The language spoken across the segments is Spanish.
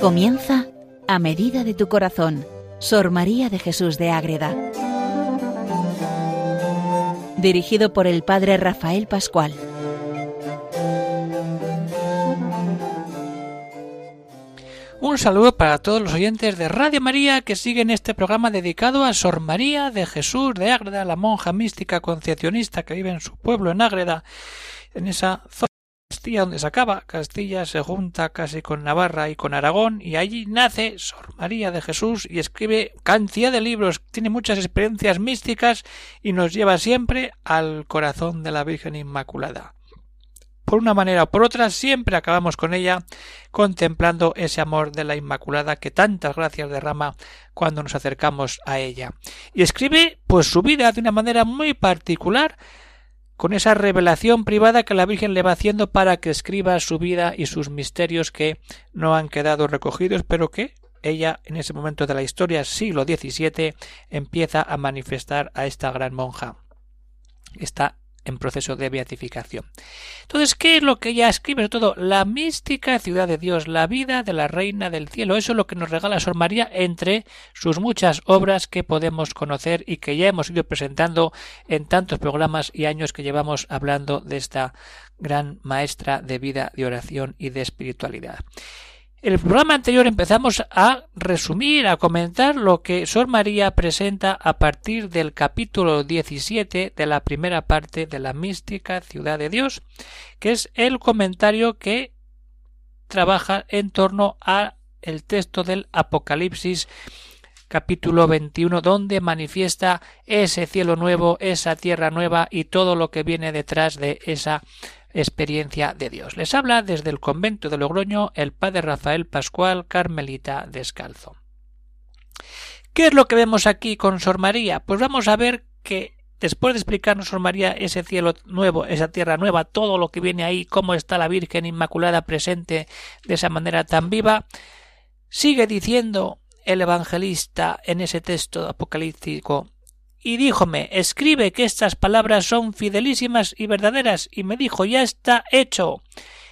Comienza a medida de tu corazón, Sor María de Jesús de Ágreda. Dirigido por el Padre Rafael Pascual. Un saludo para todos los oyentes de Radio María que siguen este programa dedicado a Sor María de Jesús de Ágreda, la monja mística concepcionista que vive en su pueblo en Ágreda, en esa zona Castilla donde se acaba. Castilla se junta casi con Navarra y con Aragón y allí nace Sor María de Jesús y escribe cantidad de libros, tiene muchas experiencias místicas y nos lleva siempre al corazón de la Virgen Inmaculada. Por una manera o por otra siempre acabamos con ella contemplando ese amor de la Inmaculada que tantas gracias derrama cuando nos acercamos a ella. Y escribe pues su vida de una manera muy particular con esa revelación privada que la Virgen le va haciendo para que escriba su vida y sus misterios que no han quedado recogidos, pero que ella en ese momento de la historia, siglo XVII, empieza a manifestar a esta gran monja. Está en proceso de beatificación. Entonces, ¿qué es lo que ella escribe? Sobre todo, la mística ciudad de Dios, la vida de la reina del cielo. Eso es lo que nos regala Sor María entre sus muchas obras que podemos conocer y que ya hemos ido presentando en tantos programas y años que llevamos hablando de esta gran maestra de vida, de oración y de espiritualidad. El programa anterior empezamos a resumir, a comentar lo que Sor María presenta a partir del capítulo 17 de la primera parte de la mística Ciudad de Dios, que es el comentario que trabaja en torno a el texto del Apocalipsis capítulo 21 donde manifiesta ese cielo nuevo, esa tierra nueva y todo lo que viene detrás de esa experiencia de Dios. Les habla desde el convento de Logroño el padre Rafael Pascual Carmelita Descalzo. ¿Qué es lo que vemos aquí con Sor María? Pues vamos a ver que después de explicarnos Sor María ese cielo nuevo, esa tierra nueva, todo lo que viene ahí, cómo está la Virgen Inmaculada presente de esa manera tan viva, sigue diciendo el evangelista en ese texto apocalíptico y díjome escribe que estas palabras son fidelísimas y verdaderas y me dijo ya está hecho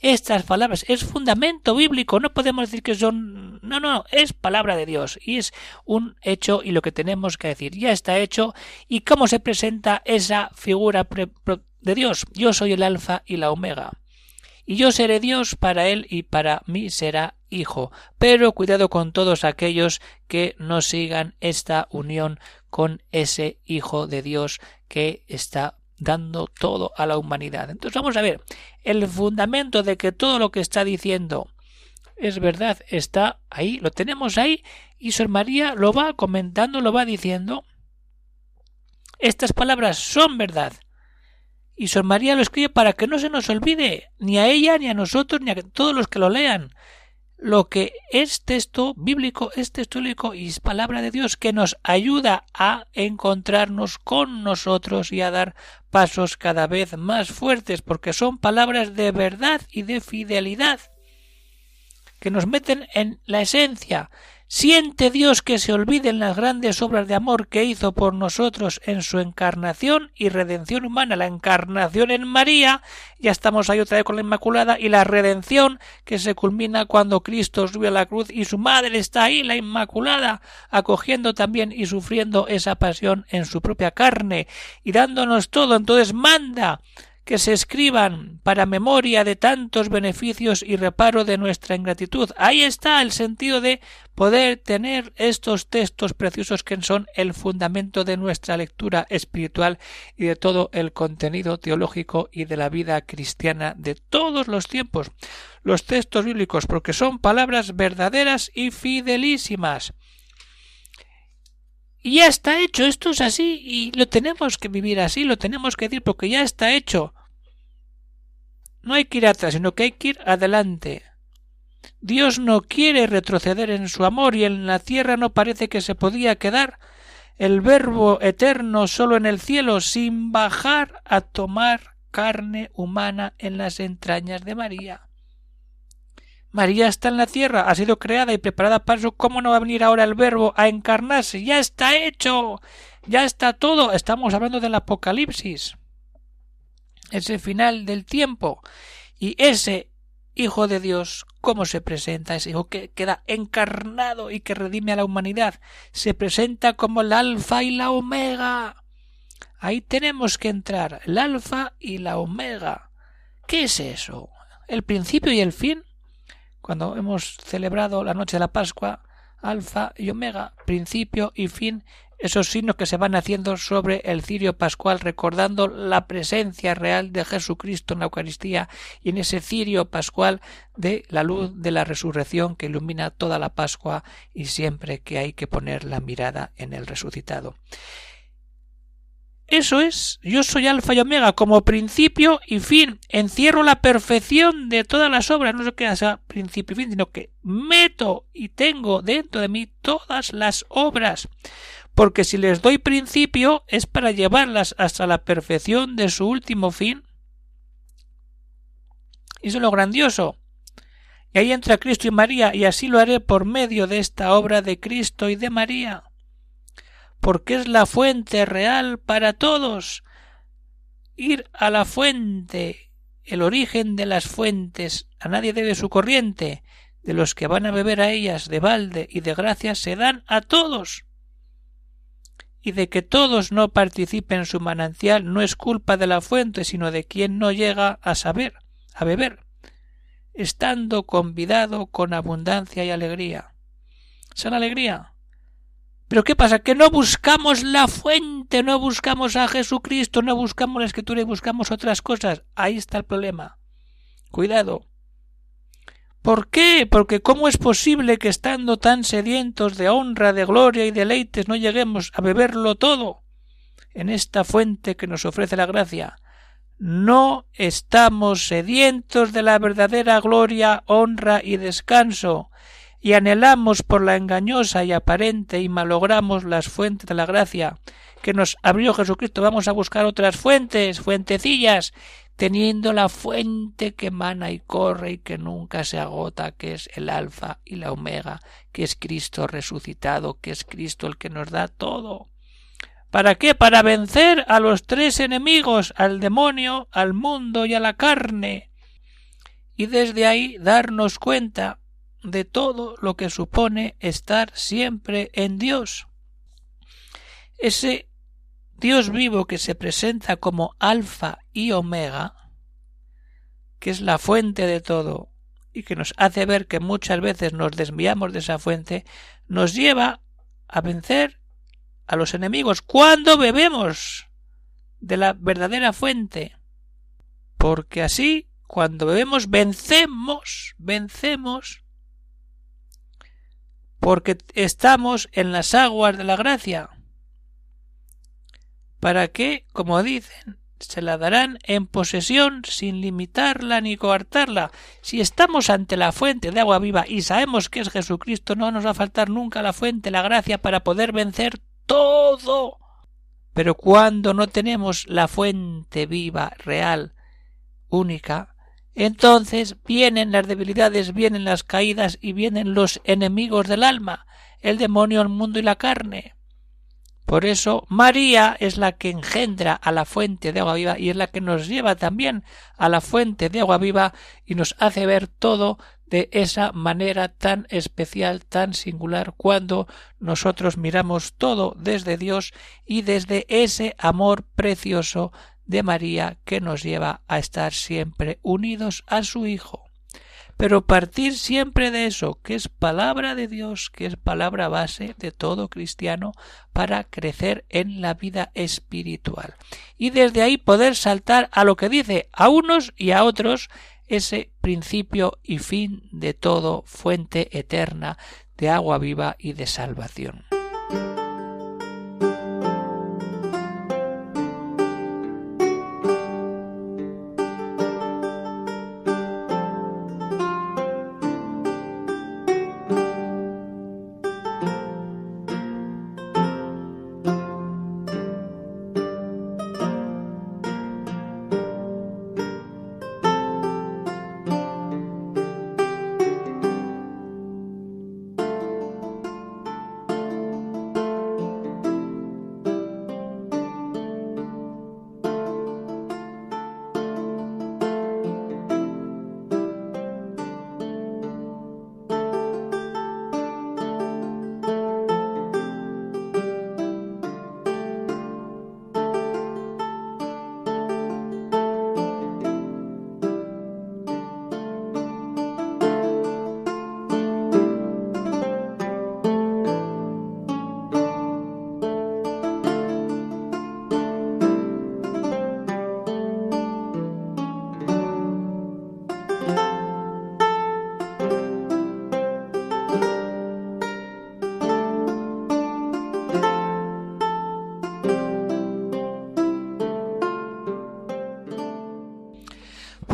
estas palabras es fundamento bíblico no podemos decir que son no no es palabra de Dios y es un hecho y lo que tenemos que decir. Ya está hecho y cómo se presenta esa figura de Dios. Yo soy el alfa y la omega y yo seré Dios para él y para mí será hijo. Pero cuidado con todos aquellos que no sigan esta unión con ese hijo de Dios que está dando todo a la humanidad. Entonces vamos a ver, el fundamento de que todo lo que está diciendo es verdad está ahí, lo tenemos ahí y Sor María lo va comentando, lo va diciendo. Estas palabras son verdad y Sor María lo escribe para que no se nos olvide, ni a ella, ni a nosotros, ni a todos los que lo lean. Lo que es texto bíblico, es texto bíblico y es palabra de Dios que nos ayuda a encontrarnos con nosotros y a dar pasos cada vez más fuertes, porque son palabras de verdad y de fidelidad que nos meten en la esencia, Siente Dios que se olviden las grandes obras de amor que hizo por nosotros en su encarnación y redención humana, la encarnación en María, ya estamos ahí otra vez con la Inmaculada, y la redención que se culmina cuando Cristo subió a la cruz y su madre está ahí, la Inmaculada, acogiendo también y sufriendo esa pasión en su propia carne y dándonos todo. Entonces manda que se escriban para memoria de tantos beneficios y reparo de nuestra ingratitud. Ahí está el sentido de poder tener estos textos preciosos que son el fundamento de nuestra lectura espiritual y de todo el contenido teológico y de la vida cristiana de todos los tiempos. Los textos bíblicos, porque son palabras verdaderas y fidelísimas. Y ya está hecho, esto es así y lo tenemos que vivir así, lo tenemos que decir porque ya está hecho. No hay que ir atrás, sino que hay que ir adelante. Dios no quiere retroceder en su amor y en la tierra no parece que se podía quedar el Verbo eterno solo en el cielo sin bajar a tomar carne humana en las entrañas de María. María está en la tierra, ha sido creada y preparada para eso. ¿Cómo no va a venir ahora el Verbo a encarnarse? Ya está hecho. Ya está todo. Estamos hablando del Apocalipsis. Ese final del tiempo. Y ese Hijo de Dios ¿Cómo se presenta ese Hijo que queda encarnado y que redime a la humanidad? Se presenta como el Alfa y la Omega. Ahí tenemos que entrar, el Alfa y la Omega. ¿Qué es eso? ¿El principio y el fin? Cuando hemos celebrado la noche de la Pascua, Alfa y Omega, principio y fin, esos signos que se van haciendo sobre el cirio pascual, recordando la presencia real de Jesucristo en la Eucaristía y en ese cirio pascual de la luz de la resurrección que ilumina toda la Pascua y siempre que hay que poner la mirada en el resucitado. Eso es, yo soy alfa y omega como principio y fin, encierro la perfección de todas las obras, no sé qué sea principio y fin, sino que meto y tengo dentro de mí todas las obras porque si les doy principio es para llevarlas hasta la perfección de su último fin. Eso es lo grandioso. Y ahí entra Cristo y María, y así lo haré por medio de esta obra de Cristo y de María, porque es la fuente real para todos. Ir a la fuente, el origen de las fuentes, a nadie debe su corriente, de los que van a beber a ellas de balde y de gracia se dan a todos y de que todos no participen en su manantial no es culpa de la fuente, sino de quien no llega a saber, a beber, estando convidado con abundancia y alegría. ¿Es la alegría? Pero ¿qué pasa? Que no buscamos la fuente, no buscamos a Jesucristo, no buscamos la escritura y buscamos otras cosas. Ahí está el problema. Cuidado. ¿Por qué? Porque ¿cómo es posible que estando tan sedientos de honra, de gloria y deleites no lleguemos a beberlo todo en esta fuente que nos ofrece la gracia? No estamos sedientos de la verdadera gloria, honra y descanso, y anhelamos por la engañosa y aparente y malogramos las fuentes de la gracia que nos abrió Jesucristo. Vamos a buscar otras fuentes, fuentecillas, teniendo la fuente que emana y corre y que nunca se agota, que es el alfa y la omega, que es Cristo resucitado, que es Cristo el que nos da todo. ¿Para qué? Para vencer a los tres enemigos, al demonio, al mundo y a la carne. Y desde ahí darnos cuenta de todo lo que supone estar siempre en Dios. Ese Dios vivo que se presenta como alfa y omega, que es la fuente de todo y que nos hace ver que muchas veces nos desviamos de esa fuente, nos lleva a vencer a los enemigos cuando bebemos de la verdadera fuente. Porque así, cuando bebemos, vencemos, vencemos, porque estamos en las aguas de la gracia para que, como dicen, se la darán en posesión sin limitarla ni coartarla. Si estamos ante la fuente de agua viva y sabemos que es Jesucristo, no nos va a faltar nunca la fuente, la gracia para poder vencer todo. Pero cuando no tenemos la fuente viva, real, única, entonces vienen las debilidades, vienen las caídas y vienen los enemigos del alma, el demonio, el mundo y la carne. Por eso María es la que engendra a la fuente de agua viva y es la que nos lleva también a la fuente de agua viva y nos hace ver todo de esa manera tan especial, tan singular, cuando nosotros miramos todo desde Dios y desde ese amor precioso de María que nos lleva a estar siempre unidos a su Hijo. Pero partir siempre de eso, que es palabra de Dios, que es palabra base de todo cristiano para crecer en la vida espiritual. Y desde ahí poder saltar a lo que dice a unos y a otros ese principio y fin de todo, fuente eterna de agua viva y de salvación.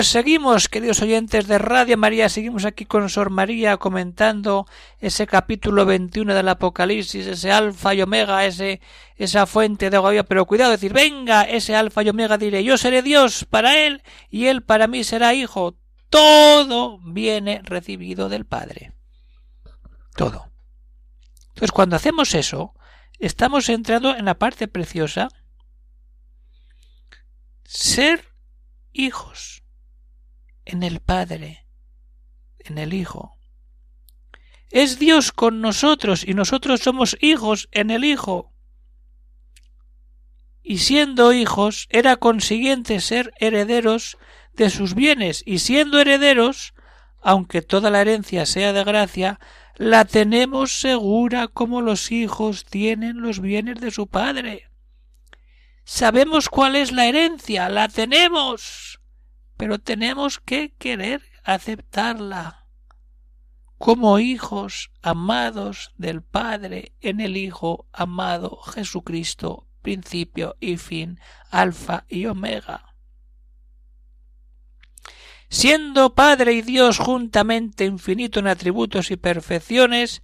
Pues seguimos, queridos oyentes de Radio María, seguimos aquí con Sor María comentando ese capítulo 21 del Apocalipsis, ese alfa y omega, ese, esa fuente de agua pero cuidado decir, venga, ese alfa y omega diré, yo seré Dios para él y él para mí será hijo. Todo viene recibido del Padre. Todo. Entonces, cuando hacemos eso, estamos entrando en la parte preciosa ser hijos en el Padre, en el Hijo. Es Dios con nosotros y nosotros somos hijos en el Hijo. Y siendo hijos, era consiguiente ser herederos de sus bienes, y siendo herederos, aunque toda la herencia sea de gracia, la tenemos segura como los hijos tienen los bienes de su padre. Sabemos cuál es la herencia, la tenemos, pero tenemos que querer aceptarla como hijos amados del Padre en el Hijo amado Jesucristo, principio y fin, alfa y omega. Siendo Padre y Dios juntamente infinito en atributos y perfecciones,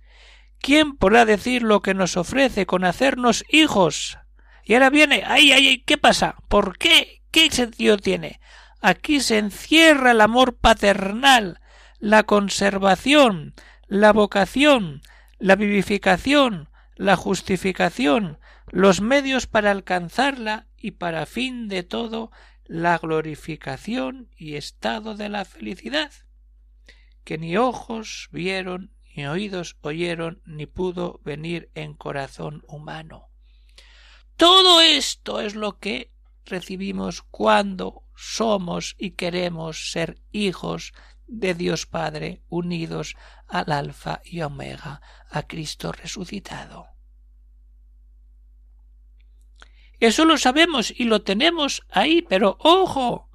¿quién podrá decir lo que nos ofrece con hacernos hijos? Y ahora viene, ay, ay, ay, ¿qué pasa? ¿Por qué? ¿Qué sentido tiene? Aquí se encierra el amor paternal, la conservación, la vocación, la vivificación, la justificación, los medios para alcanzarla y para fin de todo la glorificación y estado de la felicidad, que ni ojos vieron, ni oídos oyeron, ni pudo venir en corazón humano. Todo esto es lo que recibimos cuando somos y queremos ser hijos de Dios Padre unidos al Alfa y Omega, a Cristo resucitado. Eso lo sabemos y lo tenemos ahí, pero ojo,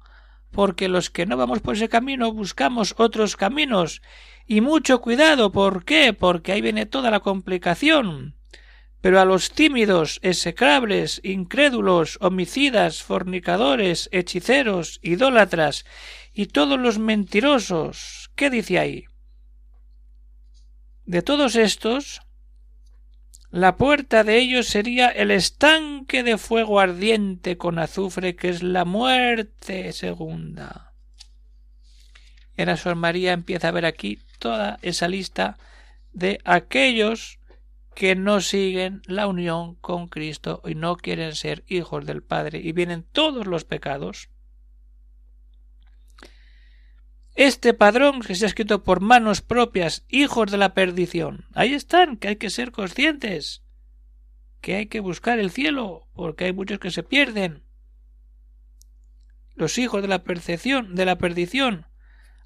porque los que no vamos por ese camino buscamos otros caminos. Y mucho cuidado, ¿por qué? Porque ahí viene toda la complicación. Pero a los tímidos, execrables, incrédulos, homicidas, fornicadores, hechiceros, idólatras y todos los mentirosos, ¿qué dice ahí? De todos estos, la puerta de ellos sería el estanque de fuego ardiente con azufre que es la muerte segunda. Ahora Sor María empieza a ver aquí toda esa lista de aquellos que no siguen la unión con Cristo y no quieren ser hijos del Padre y vienen todos los pecados. Este padrón que se ha escrito por manos propias, hijos de la perdición. Ahí están, que hay que ser conscientes, que hay que buscar el cielo, porque hay muchos que se pierden. Los hijos de la percepción, de la perdición,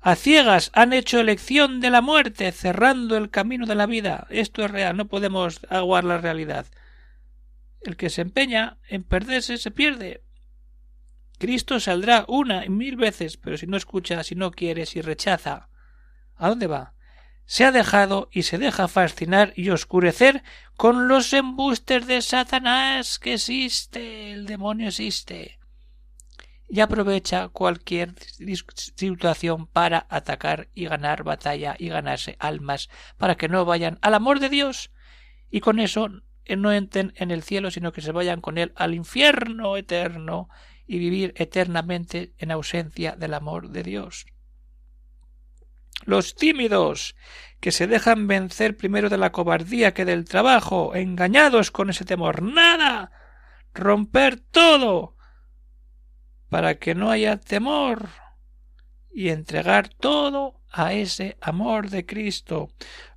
a ciegas han hecho elección de la muerte, cerrando el camino de la vida. Esto es real, no podemos aguar la realidad. El que se empeña en perderse se pierde. Cristo saldrá una y mil veces, pero si no escucha, si no quiere, si rechaza, ¿a dónde va? Se ha dejado y se deja fascinar y oscurecer con los embustes de Satanás que existe, el demonio existe. Y aprovecha cualquier situación para atacar y ganar batalla y ganarse almas para que no vayan al amor de Dios y con eso no entren en el cielo sino que se vayan con él al infierno eterno y vivir eternamente en ausencia del amor de Dios. Los tímidos, que se dejan vencer primero de la cobardía que del trabajo, engañados con ese temor. Nada. romper todo para que no haya temor y entregar todo a ese amor de Cristo.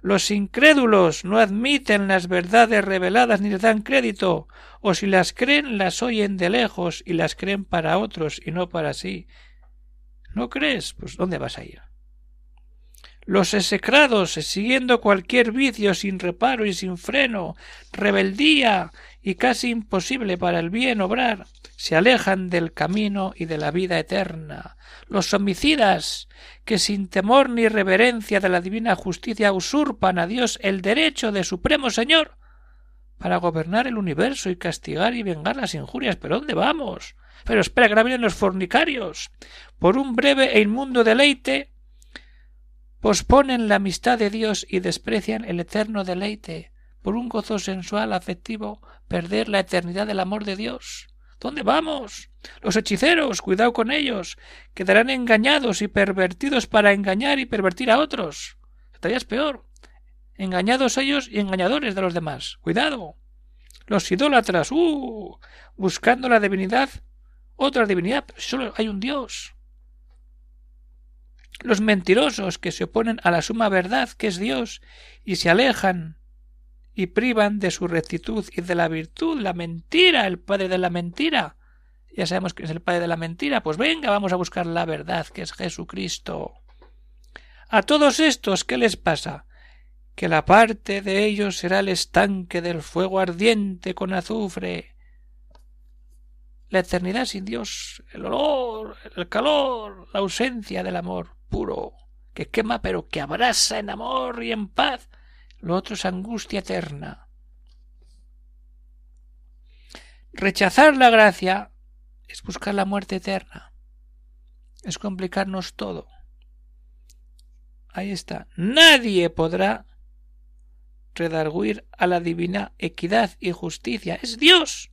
Los incrédulos no admiten las verdades reveladas ni les dan crédito, o si las creen las oyen de lejos y las creen para otros y no para sí. ¿No crees? Pues ¿dónde vas a ir? Los execrados, siguiendo cualquier vicio sin reparo y sin freno, rebeldía y casi imposible para el bien obrar, se alejan del camino y de la vida eterna. Los homicidas, que sin temor ni reverencia de la divina justicia usurpan a Dios el derecho de Supremo Señor, para gobernar el universo y castigar y vengar las injurias. ¿Pero dónde vamos? Pero espera, que ahora vienen los fornicarios. Por un breve e inmundo deleite posponen la amistad de Dios y desprecian el eterno deleite. Por un gozo sensual afectivo perder la eternidad del amor de Dios. ¿Dónde vamos? Los hechiceros, cuidado con ellos, quedarán engañados y pervertidos para engañar y pervertir a otros. Estaría es peor. Engañados ellos y engañadores de los demás. Cuidado. Los idólatras, uh, buscando la divinidad, otra divinidad, solo hay un Dios. Los mentirosos que se oponen a la suma verdad que es Dios y se alejan y privan de su rectitud y de la virtud, la mentira, el padre de la mentira. Ya sabemos que es el padre de la mentira, pues venga, vamos a buscar la verdad, que es Jesucristo. A todos estos, ¿qué les pasa? Que la parte de ellos será el estanque del fuego ardiente con azufre. La eternidad sin Dios, el olor, el calor, la ausencia del amor puro, que quema pero que abraza en amor y en paz lo otro es angustia eterna. Rechazar la gracia es buscar la muerte eterna. Es complicarnos todo. Ahí está. Nadie podrá redarguir a la divina equidad y justicia. Es Dios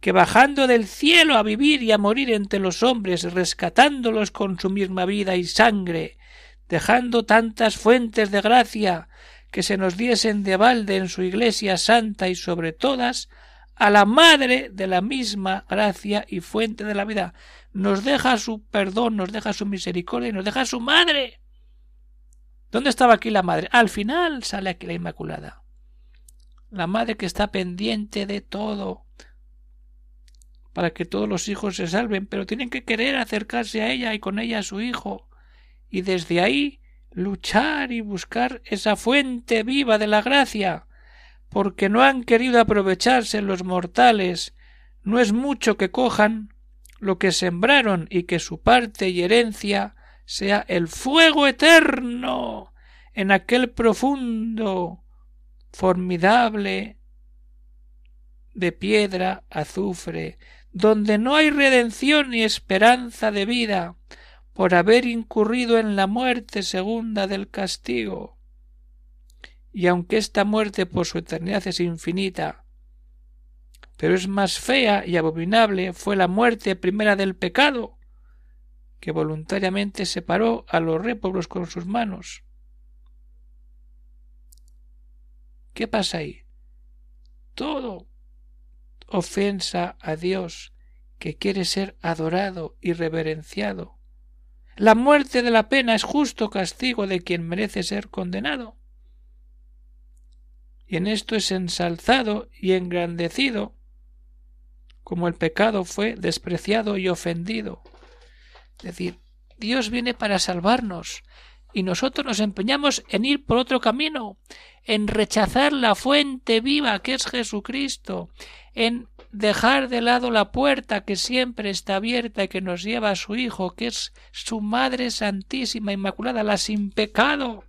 que bajando del cielo a vivir y a morir entre los hombres, rescatándolos con su misma vida y sangre, dejando tantas fuentes de gracia que se nos diesen de balde en su iglesia santa y sobre todas a la madre de la misma gracia y fuente de la vida. Nos deja su perdón, nos deja su misericordia y nos deja su madre. ¿Dónde estaba aquí la madre? Al final sale aquí la Inmaculada. La madre que está pendiente de todo para que todos los hijos se salven, pero tienen que querer acercarse a ella y con ella a su hijo. Y desde ahí luchar y buscar esa fuente viva de la gracia, porque no han querido aprovecharse los mortales, no es mucho que cojan lo que sembraron y que su parte y herencia sea el fuego eterno en aquel profundo, formidable de piedra, azufre, donde no hay redención ni esperanza de vida, por haber incurrido en la muerte segunda del castigo. Y aunque esta muerte por su eternidad es infinita, pero es más fea y abominable fue la muerte primera del pecado, que voluntariamente separó a los réprobos con sus manos. ¿Qué pasa ahí? Todo ofensa a Dios, que quiere ser adorado y reverenciado. La muerte de la pena es justo castigo de quien merece ser condenado. Y en esto es ensalzado y engrandecido, como el pecado fue despreciado y ofendido. Es decir, Dios viene para salvarnos, y nosotros nos empeñamos en ir por otro camino, en rechazar la fuente viva que es Jesucristo, en dejar de lado la puerta que siempre está abierta y que nos lleva a su Hijo, que es su Madre Santísima Inmaculada, la sin pecado.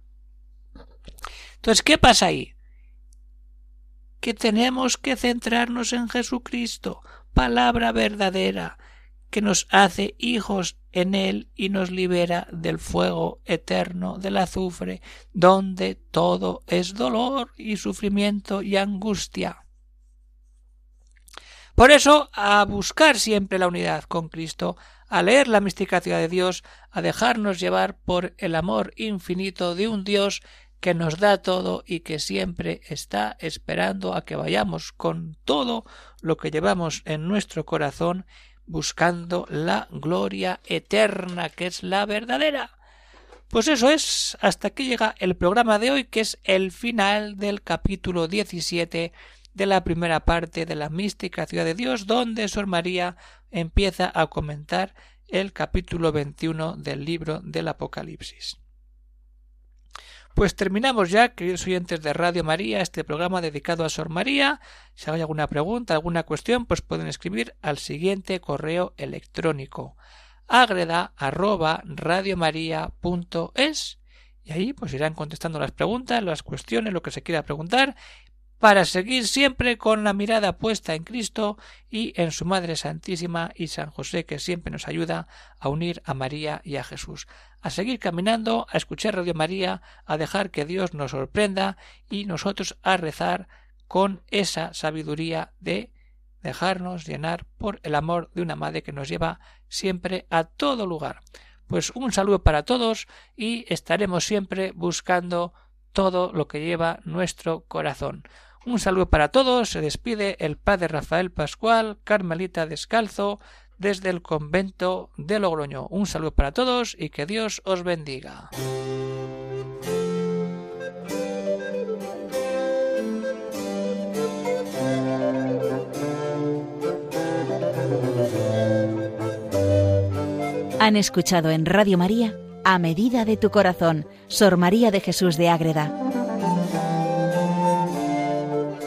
Entonces, ¿qué pasa ahí? Que tenemos que centrarnos en Jesucristo, palabra verdadera, que nos hace hijos en Él y nos libera del fuego eterno del azufre, donde todo es dolor y sufrimiento y angustia. Por eso, a buscar siempre la unidad con Cristo, a leer la misticación de Dios, a dejarnos llevar por el amor infinito de un Dios que nos da todo y que siempre está esperando a que vayamos con todo lo que llevamos en nuestro corazón buscando la gloria eterna que es la verdadera. Pues eso es, hasta aquí llega el programa de hoy, que es el final del capítulo 17 de la primera parte de la mística ciudad de Dios, donde Sor María empieza a comentar el capítulo 21 del libro del Apocalipsis. Pues terminamos ya, queridos oyentes de Radio María, este programa dedicado a Sor María. Si hay alguna pregunta, alguna cuestión, pues pueden escribir al siguiente correo electrónico agreda y ahí pues irán contestando las preguntas, las cuestiones, lo que se quiera preguntar para seguir siempre con la mirada puesta en Cristo y en su Madre Santísima y San José que siempre nos ayuda a unir a María y a Jesús, a seguir caminando, a escuchar Radio María, a dejar que Dios nos sorprenda y nosotros a rezar con esa sabiduría de dejarnos llenar por el amor de una madre que nos lleva siempre a todo lugar. Pues un saludo para todos y estaremos siempre buscando todo lo que lleva nuestro corazón. Un saludo para todos. Se despide el padre Rafael Pascual, Carmelita Descalzo, desde el convento de Logroño. Un saludo para todos y que Dios os bendiga. Han escuchado en Radio María A Medida de tu Corazón, Sor María de Jesús de Ágreda.